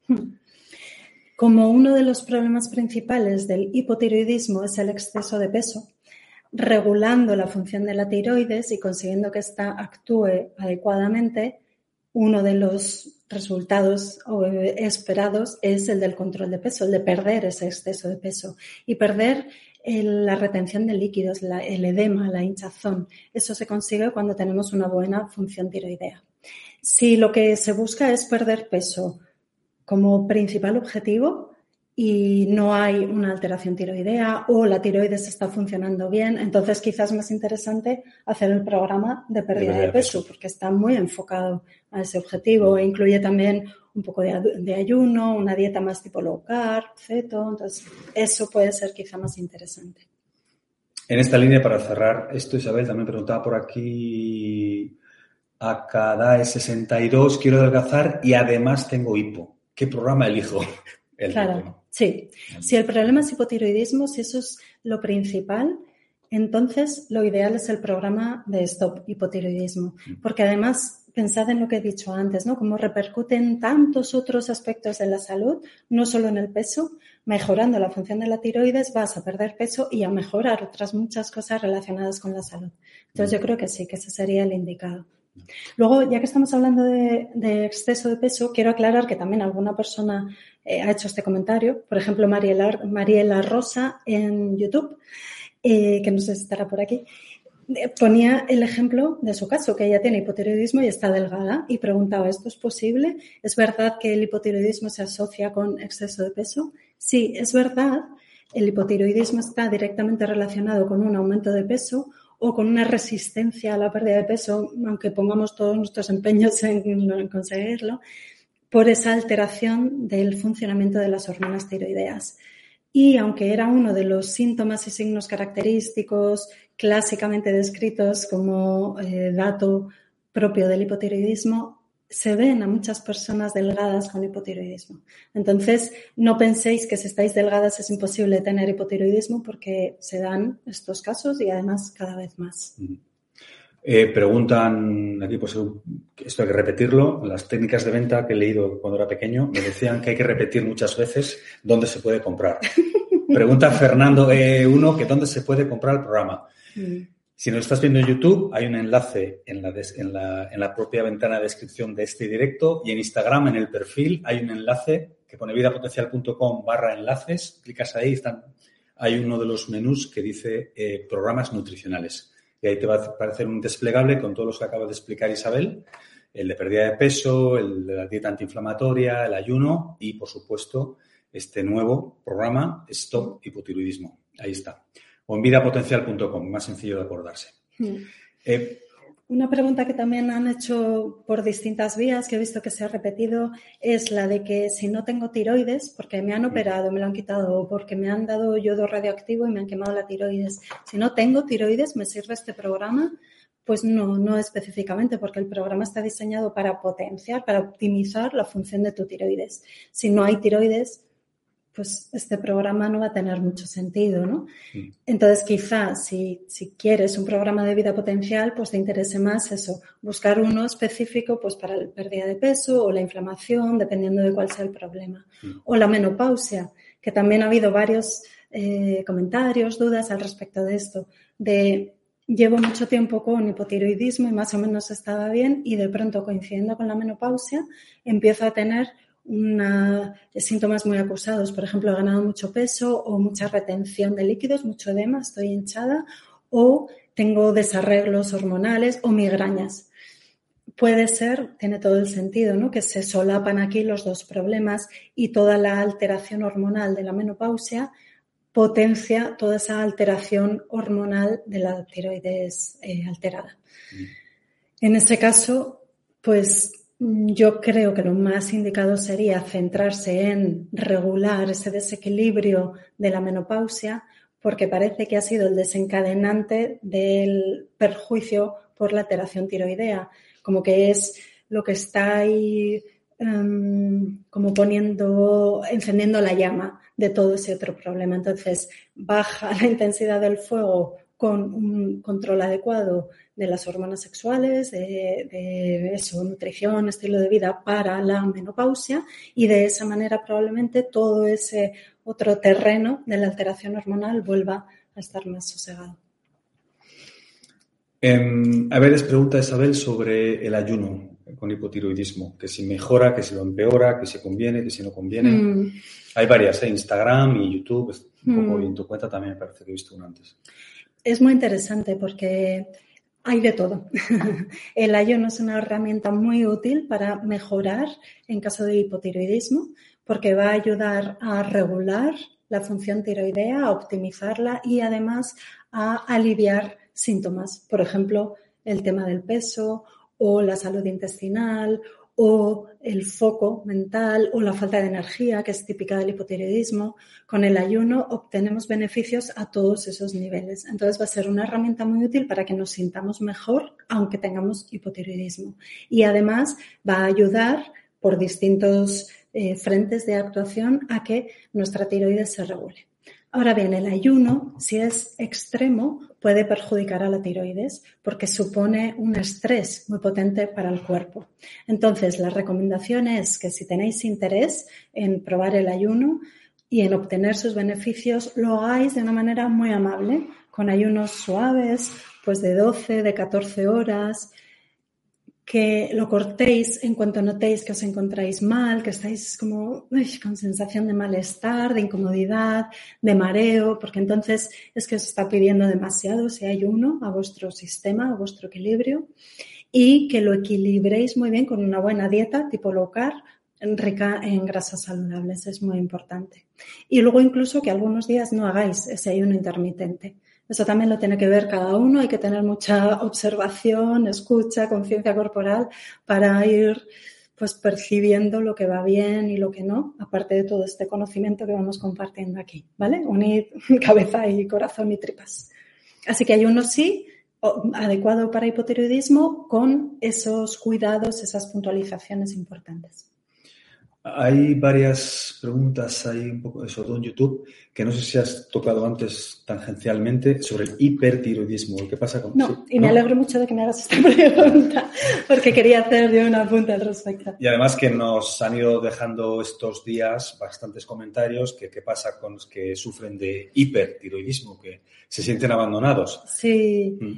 Speaker 2: Como uno de los problemas principales del hipotiroidismo es el exceso de peso, regulando la función de la tiroides y consiguiendo que ésta actúe adecuadamente, uno de los resultados esperados es el del control de peso, el de perder ese exceso de peso y perder la retención de líquidos, el edema, la hinchazón. Eso se consigue cuando tenemos una buena función tiroidea. Si lo que se busca es perder peso como principal objetivo y no hay una alteración tiroidea o la tiroides está funcionando bien, entonces quizás es más interesante hacer el programa de pérdida de, peso, porque está muy enfocado a ese objetivo e incluye también un poco de, ayuno, una dieta más tipo low carb, ceto, entonces eso puede ser quizá más interesante.
Speaker 1: En esta línea, para cerrar esto, Isabel también preguntaba por aquí AKDAE62, quiero adelgazar y además tengo hipo. ¿Qué programa elijo?
Speaker 2: claro, sí. Si el problema es hipotiroidismo, si eso es lo principal, entonces lo ideal es el programa de Stop Hipotiroidismo, mm. porque además pensad en lo que he dicho antes, ¿no? Cómo repercuten tantos otros aspectos de la salud, no solo en el peso, mejorando la función de la tiroides vas a perder peso y a mejorar otras muchas cosas relacionadas con la salud. Entonces yo creo que sí, que ese sería el indicado. Luego, ya que estamos hablando de, exceso de peso, quiero aclarar que también alguna persona eh, ha hecho este comentario. Por ejemplo, Mariela, Rosa en YouTube, eh, que no sé si estará por aquí, ponía el ejemplo de su caso, que ella tiene hipotiroidismo y está delgada, y preguntaba, ¿esto es posible? ¿Es verdad que el hipotiroidismo se asocia con exceso de peso? Sí, es verdad. El hipotiroidismo está directamente relacionado con un aumento de peso o con una resistencia a la pérdida de peso, aunque pongamos todos nuestros empeños en conseguirlo, por esa alteración del funcionamiento de las hormonas tiroideas. Y aunque era uno de los síntomas y signos característicos clásicamente descritos como eh, dato propio del hipotiroidismo, se ven a muchas personas delgadas con hipotiroidismo. Entonces, no penséis que si estáis delgadas es imposible tener hipotiroidismo porque se dan estos casos y además cada vez más.
Speaker 1: Eh, preguntan aquí, pues esto hay que repetirlo. Las técnicas de venta que he leído cuando era pequeño me decían que hay que repetir muchas veces dónde se puede comprar. Pregunta Fernando E1 que dónde se puede comprar el programa. Mm. Si nos estás viendo en YouTube, hay un enlace en la, propia ventana de descripción de este directo y en Instagram, en el perfil, hay un enlace que pone vidapotencial.com barra enlaces. Clicas ahí, están, hay uno de los menús que dice eh, programas nutricionales. Y ahí te va a aparecer un desplegable con todos los que acaba de explicar Isabel, el de pérdida de peso, el de la dieta antiinflamatoria, el ayuno y, por supuesto, este nuevo programa Stop Hipotiroidismo. Ahí está o en vidapotencial.com, más sencillo de acordarse. Hmm.
Speaker 2: Eh, una pregunta que también han hecho por distintas vías, que he visto que se ha repetido, es la de que si no tengo tiroides, porque me han hmm. operado, me lo han quitado, o porque me han dado yodo radioactivo y me han quemado la tiroides, si no tengo tiroides, ¿me sirve este programa? Pues no, no específicamente, porque el programa está diseñado para potenciar, para optimizar la función de tu tiroides. Si no hay tiroides, pues este programa no va a tener mucho sentido, ¿no? Entonces, quizá si, si, quieres un programa de vida potencial, pues te interese más eso, buscar uno específico pues para la pérdida de peso o la inflamación, dependiendo de cuál sea el problema. O la menopausia, que también ha habido varios eh, comentarios, dudas al respecto de esto, de llevo mucho tiempo con hipotiroidismo y más o menos estaba bien y de pronto coincidiendo con la menopausia empiezo a tener una, síntomas muy acusados. Por ejemplo, he ganado mucho peso o mucha retención de líquidos, mucho edema, estoy hinchada o tengo desarreglos hormonales o migrañas. Puede ser, tiene todo el sentido, ¿no? Que se solapan aquí los dos problemas y toda la alteración hormonal de la menopausia potencia toda esa alteración hormonal de la tiroides eh, alterada. Mm. En ese caso, pues yo creo que lo más indicado sería centrarse en regular ese desequilibrio de la menopausia, porque parece que ha sido el desencadenante del perjuicio por la alteración tiroidea, como que es lo que está ahí em, como poniendo, encendiendo la llama de todo ese otro problema. Entonces, baja la intensidad del fuego con un control adecuado de las hormonas sexuales, de, eso, nutrición, estilo de vida para la menopausia y de esa manera probablemente todo ese otro terreno de la alteración hormonal vuelva a estar más sosegado.
Speaker 1: Em, a ver, les pregunta Isabel sobre el ayuno con hipotiroidismo, que si mejora, que si lo empeora, que si conviene, que si no conviene. Mm. Hay varias, ¿eh? Instagram y YouTube, un poco, mm. en tu cuenta también me parece que he visto una antes
Speaker 2: es muy interesante porque hay de todo. El ayuno es una herramienta muy útil para mejorar en caso de hipotiroidismo porque va a ayudar a regular la función tiroidea, a optimizarla y además a aliviar síntomas. Por ejemplo, el tema del peso o la salud intestinal o el foco mental o la falta de energía, que es típica del hipotiroidismo, con el ayuno obtenemos beneficios a todos esos niveles. Entonces va a ser una herramienta muy útil para que nos sintamos mejor aunque tengamos hipotiroidismo. Y además va a ayudar por distintos eh, frentes de actuación a que nuestra tiroides se regule. Ahora bien, el ayuno, si es extremo, puede perjudicar a la tiroides porque supone un estrés muy potente para el cuerpo. Entonces, la recomendación es que si tenéis interés en probar el ayuno y en obtener sus beneficios, lo hagáis de una manera muy amable, con ayunos suaves, pues de 12, de 14 horas, que lo cortéis en cuanto notéis que os encontráis mal, que estáis como con sensación de malestar, de incomodidad, de mareo, porque entonces es que os está pidiendo demasiado si hay uno a vuestro sistema, a vuestro equilibrio, y que lo equilibréis muy bien con una buena dieta tipo low rica en grasas saludables, es muy importante. Y luego incluso que algunos días no hagáis ese ayuno intermitente eso también lo tiene que ver cada uno, hay que tener mucha observación, escucha, conciencia corporal para ir pues percibiendo lo que va bien y lo que no, aparte de todo este conocimiento que vamos compartiendo aquí, ¿vale? Unir cabeza y corazón y tripas. Así que hay uno sí adecuado para hipotiroidismo con esos cuidados, esas puntualizaciones importantes.
Speaker 1: Hay varias preguntas ahí un poco sobre todo en YouTube que no sé si has tocado antes tangencialmente sobre el hipertiroidismo. ¿Qué pasa con
Speaker 2: No, y me alegro mucho de que me hagas esta pregunta porque quería hacer yo una punta al respecto.
Speaker 1: Y además que nos han ido dejando estos días bastantes comentarios que qué pasa con los que sufren de hipertiroidismo, que se sienten abandonados.
Speaker 2: Sí, mm.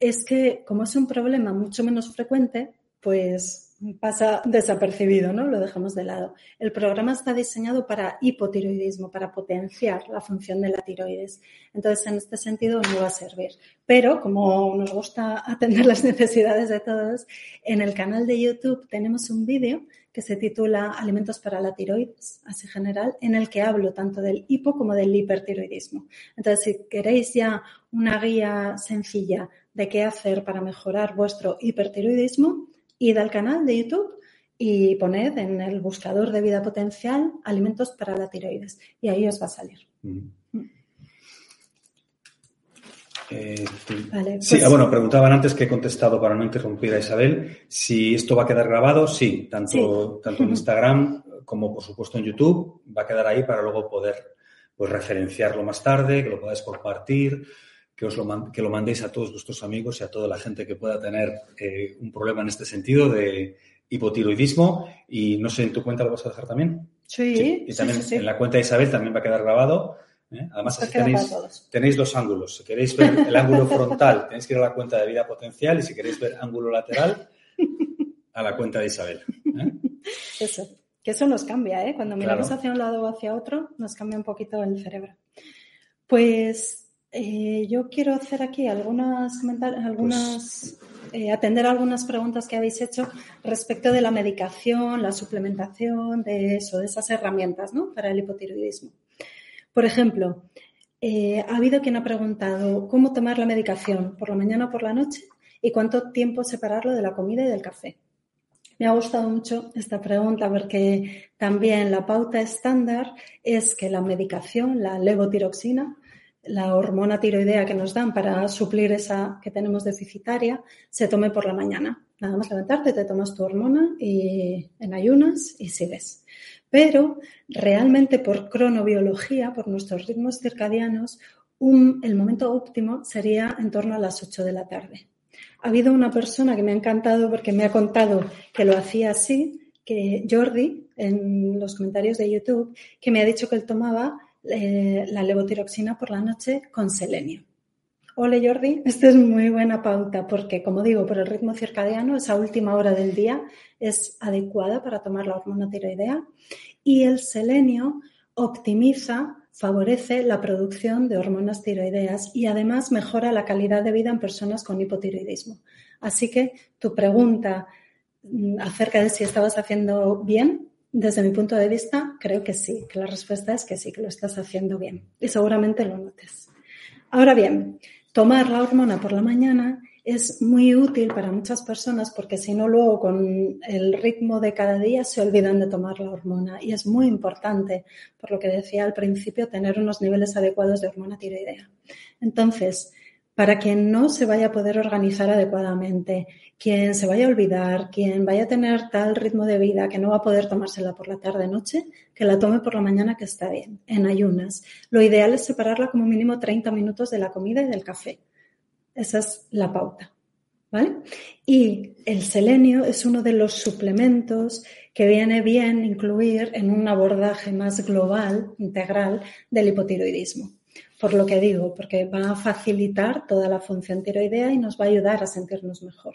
Speaker 2: es que como es un problema mucho menos frecuente, pues pasa desapercibido, ¿no? Lo dejamos de lado. El programa está diseñado para hipotiroidismo, para potenciar la función de la tiroides. Entonces, en este sentido, no va a servir. Pero, como nos gusta atender las necesidades de todos, en el canal de YouTube tenemos un vídeo que se titula Alimentos para la tiroides, así general, en el que hablo tanto del hipo como del hipertiroidismo. Entonces, si queréis ya una guía sencilla de qué hacer para mejorar vuestro hipertiroidismo, id al canal de YouTube y poned en el buscador de vida potencial alimentos para la tiroides y ahí os va a salir. Mm.
Speaker 1: Eh, sí, pues- ah, bueno, preguntaban antes que he contestado para no interrumpir a Isabel si esto va a quedar grabado. Sí, tanto, tanto en Instagram como por supuesto en YouTube va a quedar ahí para luego poder pues, referenciarlo más tarde, que lo podáis compartir que, os lo, que lo mandéis a todos vuestros amigos y a toda la gente que pueda tener eh, un problema en este sentido de hipotiroidismo. Y no sé, ¿en tu cuenta lo vas a dejar también?
Speaker 2: Sí.
Speaker 1: Y también en la cuenta de Isabel también va a quedar grabado. ¿eh? Además, así tenéis, tenéis dos ángulos. Si queréis ver el ángulo frontal, tenéis que ir a la cuenta de vida potencial y si queréis ver ángulo lateral, a la cuenta de Isabel. ¿eh?
Speaker 2: Eso. Que eso nos cambia, ¿eh? Cuando miramos hacia un lado o hacia otro, nos cambia un poquito el cerebro. Pues eh, yo quiero hacer aquí algunas algunas, eh, atender algunas preguntas que habéis hecho respecto de la medicación, la suplementación, de eso, de esas herramientas, ¿no? Para el hipotiroidismo. Por ejemplo, eh, ha habido quien ha preguntado cómo tomar la medicación, por la mañana o por la noche, y cuánto tiempo separarlo de la comida y del café. Me ha gustado mucho esta pregunta porque también la pauta estándar es que la medicación, la levotiroxina, la hormona tiroidea que nos dan para suplir esa que tenemos deficitaria se tome por la mañana. Nada más levantarte, te tomas tu hormona y en ayunas y sigues. Pero realmente por cronobiología, por nuestros ritmos circadianos, el momento óptimo sería en torno a las 8 de la tarde. Ha habido una persona que me ha encantado porque me ha contado que lo hacía así, que Jordi, en los comentarios de YouTube, que me ha dicho que él tomaba eh, la levotiroxina por la noche con selenio. Ole Jordi, esta es muy buena pauta porque, como digo, por el ritmo circadiano, esa última hora del día es adecuada para tomar la hormona tiroidea y el selenio optimiza, favorece la producción de hormonas tiroideas y además mejora la calidad de vida en personas con hipotiroidismo. Así que tu pregunta mm, acerca de si estabas haciendo bien desde mi punto de vista, creo que sí, que la respuesta es que sí, que lo estás haciendo bien y seguramente lo notes. Ahora bien, tomar la hormona por la mañana es muy útil para muchas personas porque si no luego con el ritmo de cada día se olvidan de tomar la hormona y es muy importante, por lo que decía al principio, tener unos niveles adecuados de hormona tiroidea. Entonces, para quien no se vaya a poder organizar adecuadamente, quien se vaya a olvidar, quien vaya a tener tal ritmo de vida que no va a poder tomársela por la tarde noche, que la tome por la mañana que está bien, en ayunas. Lo ideal es separarla como mínimo 30 minutos de la comida y del café. Esa es la pauta. ¿Vale? Y el selenio es uno de los suplementos que viene bien incluir en un abordaje más global, integral, del hipotiroidismo por lo que digo, porque va a facilitar toda la función tiroidea y nos va a ayudar a sentirnos mejor.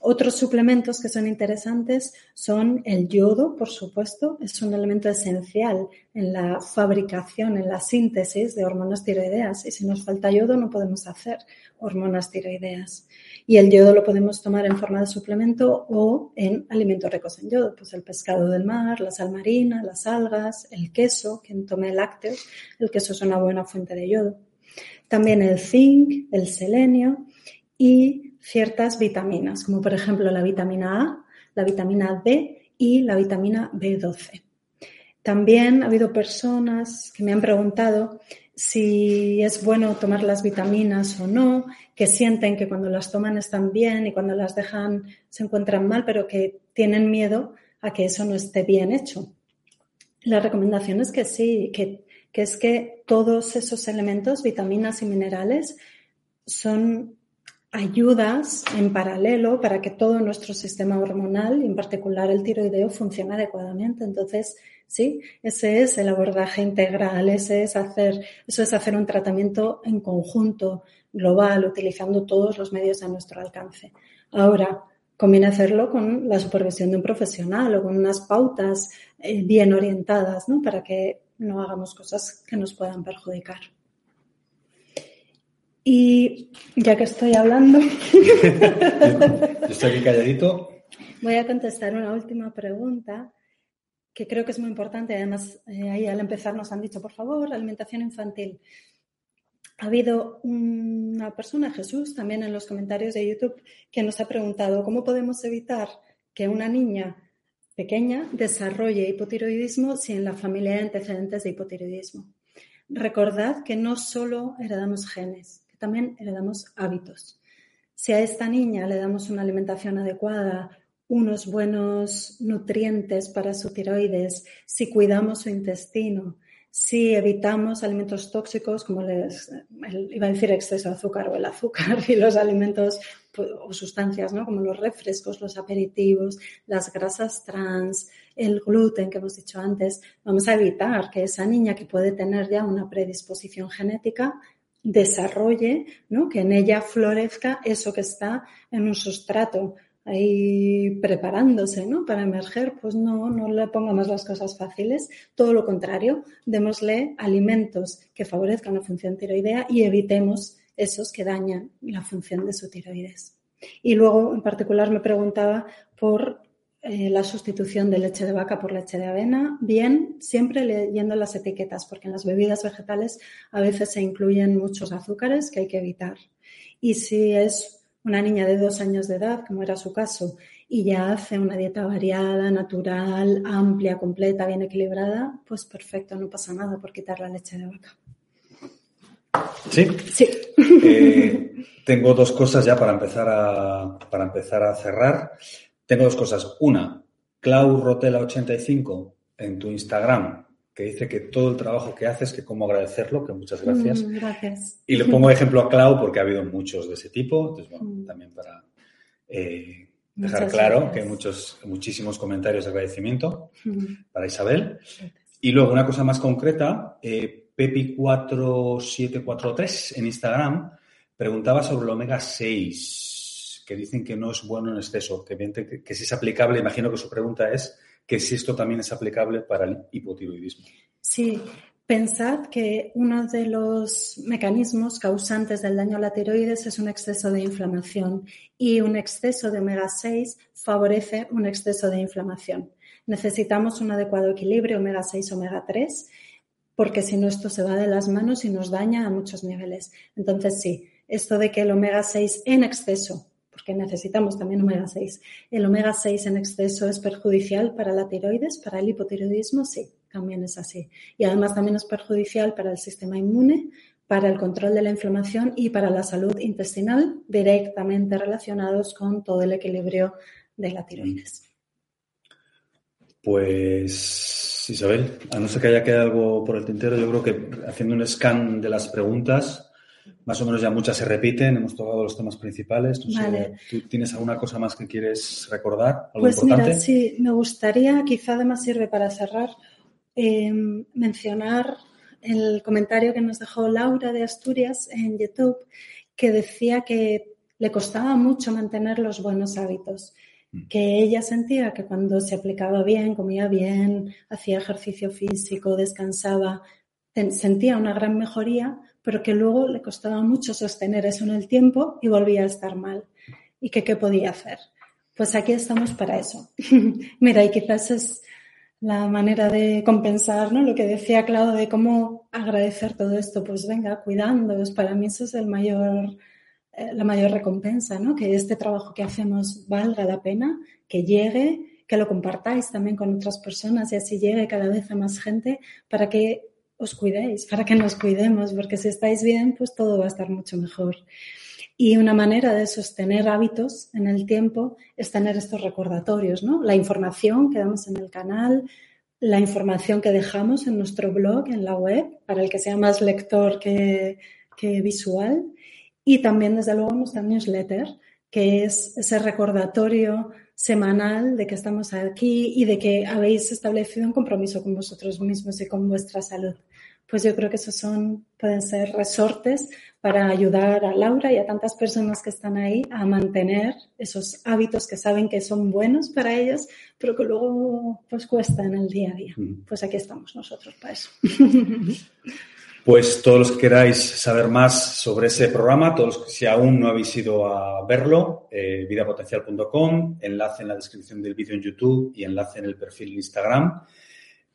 Speaker 2: Otros suplementos que son interesantes son el yodo, por supuesto, es un elemento esencial en la fabricación, en la síntesis de hormonas tiroideas y si nos falta yodo no podemos hacer hormonas tiroideas. Y el yodo lo podemos tomar en forma de suplemento o en alimentos ricos en yodo, pues el pescado del mar, la sal marina, las algas, el queso, quien tome lácteos, el queso es una buena fuente de yodo. También el zinc, el selenio y ciertas vitaminas, como por ejemplo la vitamina A, la vitamina D y la vitamina B12. También ha habido personas que me han preguntado si es bueno tomar las vitaminas o no, que sienten que cuando las toman están bien y cuando las dejan se encuentran mal, pero que tienen miedo a que eso no esté bien hecho. La recomendación es que sí, que, que es que todos esos elementos, vitaminas y minerales, son ayudas en paralelo para que todo nuestro sistema hormonal, en particular el tiroideo, funcione adecuadamente. Entonces, sí, ese es el abordaje integral, ese es hacer, eso es hacer un tratamiento en conjunto, global, utilizando todos los medios a nuestro alcance. Ahora, conviene hacerlo con la supervisión de un profesional o con unas pautas eh, bien orientadas, ¿no? Para que no hagamos cosas que nos puedan perjudicar. Y ya que estoy hablando.
Speaker 1: estoy aquí calladito.
Speaker 2: Voy a contestar una última pregunta que creo que es muy importante. Además, eh, ahí al empezar nos han dicho, por favor, alimentación infantil. Ha habido una persona, Jesús, también en los comentarios de YouTube, que nos ha preguntado cómo podemos evitar que una niña pequeña desarrolle hipotiroidismo si en la familia hay antecedentes de hipotiroidismo. Recordad que no solo heredamos genes, también heredamos hábitos. Si a esta niña le damos una alimentación adecuada, unos buenos nutrientes para su tiroides, si cuidamos su intestino, si evitamos alimentos tóxicos como les, iba a decir exceso de azúcar o el azúcar y los alimentos pues, o sustancias ¿no? como los refrescos, los aperitivos, las grasas trans, el gluten que hemos dicho antes, vamos a evitar que esa niña que puede tener ya una predisposición genética desarrolle, ¿no? que en ella florezca eso que está en un sustrato ahí preparándose ¿no? para emerger, pues no, no le pongamos las cosas fáciles, todo lo contrario, démosle alimentos que favorezcan la función tiroidea y evitemos esos que dañan la función de su tiroides. Y luego, en particular, me preguntaba por eh, la sustitución de leche de vaca por leche de avena, bien, siempre leyendo las etiquetas, porque en las bebidas vegetales a veces se incluyen muchos azúcares que hay que evitar. Y si es una niña de dos años de edad, como era su caso, y ya hace una dieta variada, natural, amplia, completa, bien equilibrada, pues perfecto, no pasa nada por quitar la leche de vaca.
Speaker 1: Sí.
Speaker 2: Sí.
Speaker 1: Eh, tengo dos cosas ya para empezar a, para empezar a cerrar. Tengo dos cosas. Una, Clau Rotela85 en tu Instagram, que dice que todo el trabajo que haces, que cómo agradecerlo, que muchas gracias.
Speaker 2: Mm, gracias.
Speaker 1: Y le pongo ejemplo a Clau porque ha habido muchos de ese tipo. Entonces, bueno, mm. también para eh, dejar claro que hay muchos, muchísimos comentarios de agradecimiento mm. para Isabel. Y luego una cosa más concreta, eh, Pepi4743 en Instagram preguntaba sobre el omega 6 que dicen que no es bueno en exceso, que, si es aplicable, imagino que su pregunta es que si esto también es aplicable para el hipotiroidismo.
Speaker 2: Sí, pensad que uno de los mecanismos causantes del daño a la tiroides es un exceso de inflamación y un exceso de omega 6 favorece un exceso de inflamación. Necesitamos un adecuado equilibrio omega 6, omega 3, porque si no esto se va de las manos y nos daña a muchos niveles. Entonces sí, esto de que el omega 6 en exceso, porque necesitamos también omega 6, el omega 6 en exceso es perjudicial para la tiroides, para el hipotiroidismo, sí, también es así. Y además también es perjudicial para el sistema inmune, para el control de la inflamación y para la salud intestinal, directamente relacionados con todo el equilibrio de la tiroides.
Speaker 1: Pues Isabel, a no ser que haya quedado algo por el tintero, yo creo que haciendo un scan de las preguntas, más o menos ya muchas se repiten, hemos tocado los temas principales. ¿Tú tienes alguna cosa más que quieres recordar?
Speaker 2: pues mira, sí, me gustaría, quizá además sirve para cerrar, eh, mencionar el comentario que nos dejó Laura de Asturias en YouTube, que decía que le costaba mucho mantener los buenos hábitos, mm. que ella sentía que cuando se aplicaba bien, comía bien, hacía ejercicio físico, descansaba, sentía una gran mejoría, pero que luego le costaba mucho sostener eso en el tiempo y volvía a estar mal. ¿Y que qué podía hacer? Pues aquí estamos para eso. Mira, y quizás es la manera de compensar, ¿no? Lo que decía Claudio de cómo agradecer todo esto, pues venga, cuidándoos, para mí eso es el mayor, eh, la mayor recompensa, ¿no? Que este trabajo que hacemos valga la pena, que llegue, que lo compartáis también con otras personas y así llegue cada vez a más gente para que os cuidéis, para que nos cuidemos, porque si estáis bien, pues todo va a estar mucho mejor. Y una manera de sostener hábitos en el tiempo es tener estos recordatorios, ¿no? La información que damos en el canal, la información que dejamos en nuestro blog, en la web, para el que sea más lector que, visual. Y también, desde luego, nuestra newsletter, que es ese recordatorio semanal de que estamos aquí y de que habéis establecido un compromiso con vosotros mismos y con vuestra salud pues yo creo que esos son, pueden ser resortes para ayudar a Laura y a tantas personas que están ahí a mantener esos hábitos que saben que son buenos para ellos, pero que luego pues cuesta en el día a día. Pues aquí estamos nosotros para eso.
Speaker 1: Pues todos los que queráis saber más sobre ese programa, todos los que si aún no habéis ido a verlo, eh, vidapotencial.com, enlace en la descripción del vídeo en YouTube y enlace en el perfil de Instagram.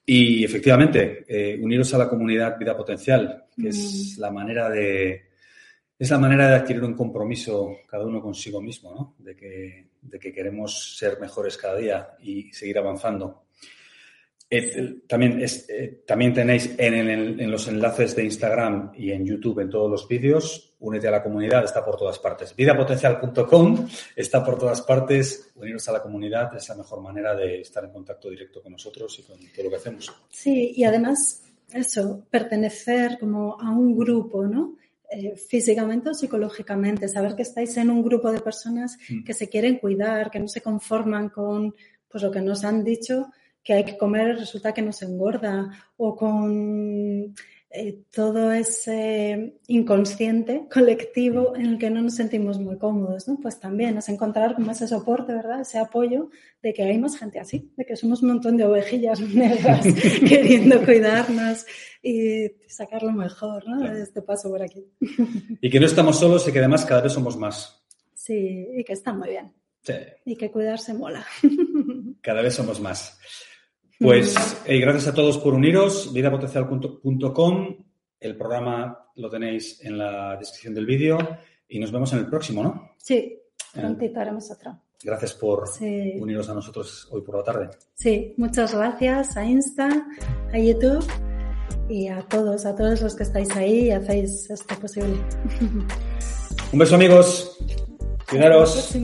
Speaker 1: Y efectivamente, eh, uniros a la comunidad Vida Potencial, que es mm. la manera de es la manera de adquirir un compromiso cada uno consigo mismo, ¿no? De que, de que queremos ser mejores cada día y seguir avanzando. Eh, también, es, eh, también tenéis en, los enlaces de Instagram y en YouTube en todos los vídeos, únete a la comunidad, está por todas partes. Vidapotencial.com está por todas partes. Uniros a la comunidad es la mejor manera de estar en contacto directo con nosotros y con todo lo que hacemos.
Speaker 2: Sí, y además eso, pertenecer como a un grupo, ¿no? Eh, físicamente o psicológicamente, saber que estáis en un grupo de personas mm. que se quieren cuidar, que no se conforman con pues, lo que nos han dicho que hay que comer resulta que nos engorda o con eh, todo ese inconsciente colectivo en el que no nos sentimos muy cómodos, ¿no? Pues también es encontrar como ese soporte, ¿verdad? Ese apoyo de que hay más gente así, de que somos un montón de ovejillas negras queriendo cuidarnos y sacar lo mejor, ¿no? De este paso por aquí.
Speaker 1: Y que no estamos solos y que además cada vez somos más.
Speaker 2: Sí, y que está muy bien. Sí. Y que cuidarse mola.
Speaker 1: Cada vez somos más. Pues eh, gracias a todos por uniros, vidapotencial.com. El programa lo tenéis en la descripción del vídeo y nos vemos en el próximo, ¿no?
Speaker 2: Sí, prontito haremos otro.
Speaker 1: Gracias por uniros a nosotros hoy por la tarde.
Speaker 2: Sí, muchas gracias a Insta, a YouTube y a todos, a todos los que estáis ahí y hacéis esto posible.
Speaker 1: Un beso amigos. Cuidaros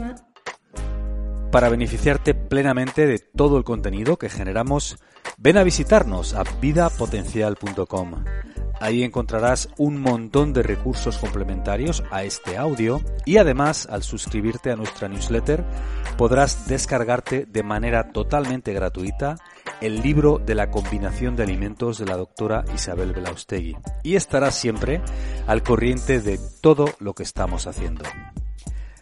Speaker 1: para beneficiarte plenamente de todo el contenido que generamos, ven a visitarnos a vidapotencial.com. Ahí encontrarás un montón de recursos complementarios a este audio y además al suscribirte a nuestra newsletter podrás descargarte de manera totalmente gratuita el libro de la combinación de alimentos de la doctora Isabel Belaustegui y estarás siempre al corriente de todo lo que estamos haciendo.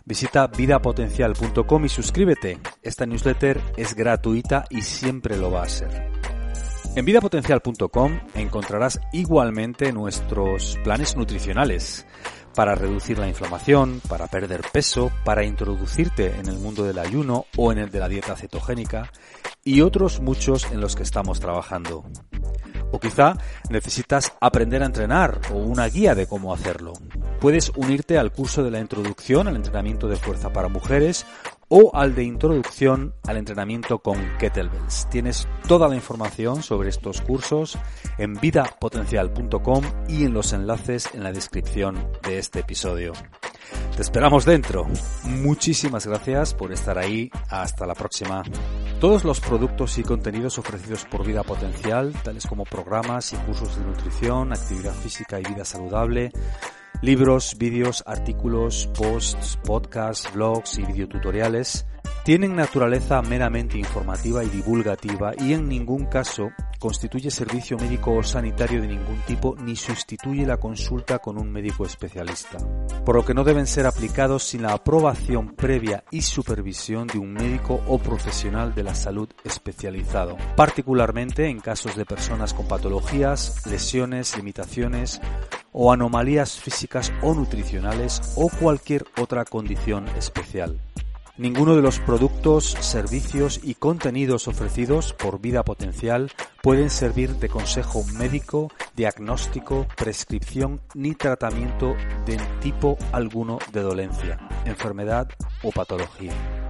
Speaker 1: Visita vidapotencial.com y suscríbete. Esta newsletter es gratuita y siempre lo va a ser. En vidapotencial.com encontrarás igualmente nuestros planes nutricionales para reducir la inflamación, para perder peso, para introducirte en el mundo del ayuno o en el de la dieta cetogénica y otros muchos en los que estamos trabajando. ¿O quizá necesitas aprender a entrenar o una guía de cómo hacerlo. Puedes unirte al curso de la introducción al entrenamiento de fuerza para mujeres o al de introducción al entrenamiento con kettlebells. Tienes toda la información sobre estos cursos en vidapotencial.com y en los enlaces en la descripción de este episodio. Te esperamos dentro. Muchísimas gracias por estar ahí. Hasta la próxima. Todos los productos y contenidos ofrecidos por Vida Potencial, tales como programas y cursos de nutrición, actividad física y vida saludable, libros, vídeos, artículos, posts, podcasts, blogs y videotutoriales, tienen naturaleza meramente informativa y divulgativa y en ningún caso constituye servicio médico o sanitario de ningún tipo ni sustituye la consulta con un médico especialista, por lo que no deben ser aplicados sin la aprobación previa y supervisión de un médico o profesional de la salud especializado, particularmente en casos de personas con patologías, lesiones, limitaciones o anomalías físicas o nutricionales o cualquier otra condición especial. Ninguno de los productos, servicios y contenidos ofrecidos por Vida Potencial pueden servir de consejo médico, diagnóstico, prescripción ni tratamiento de tipo alguno de dolencia, enfermedad o patología.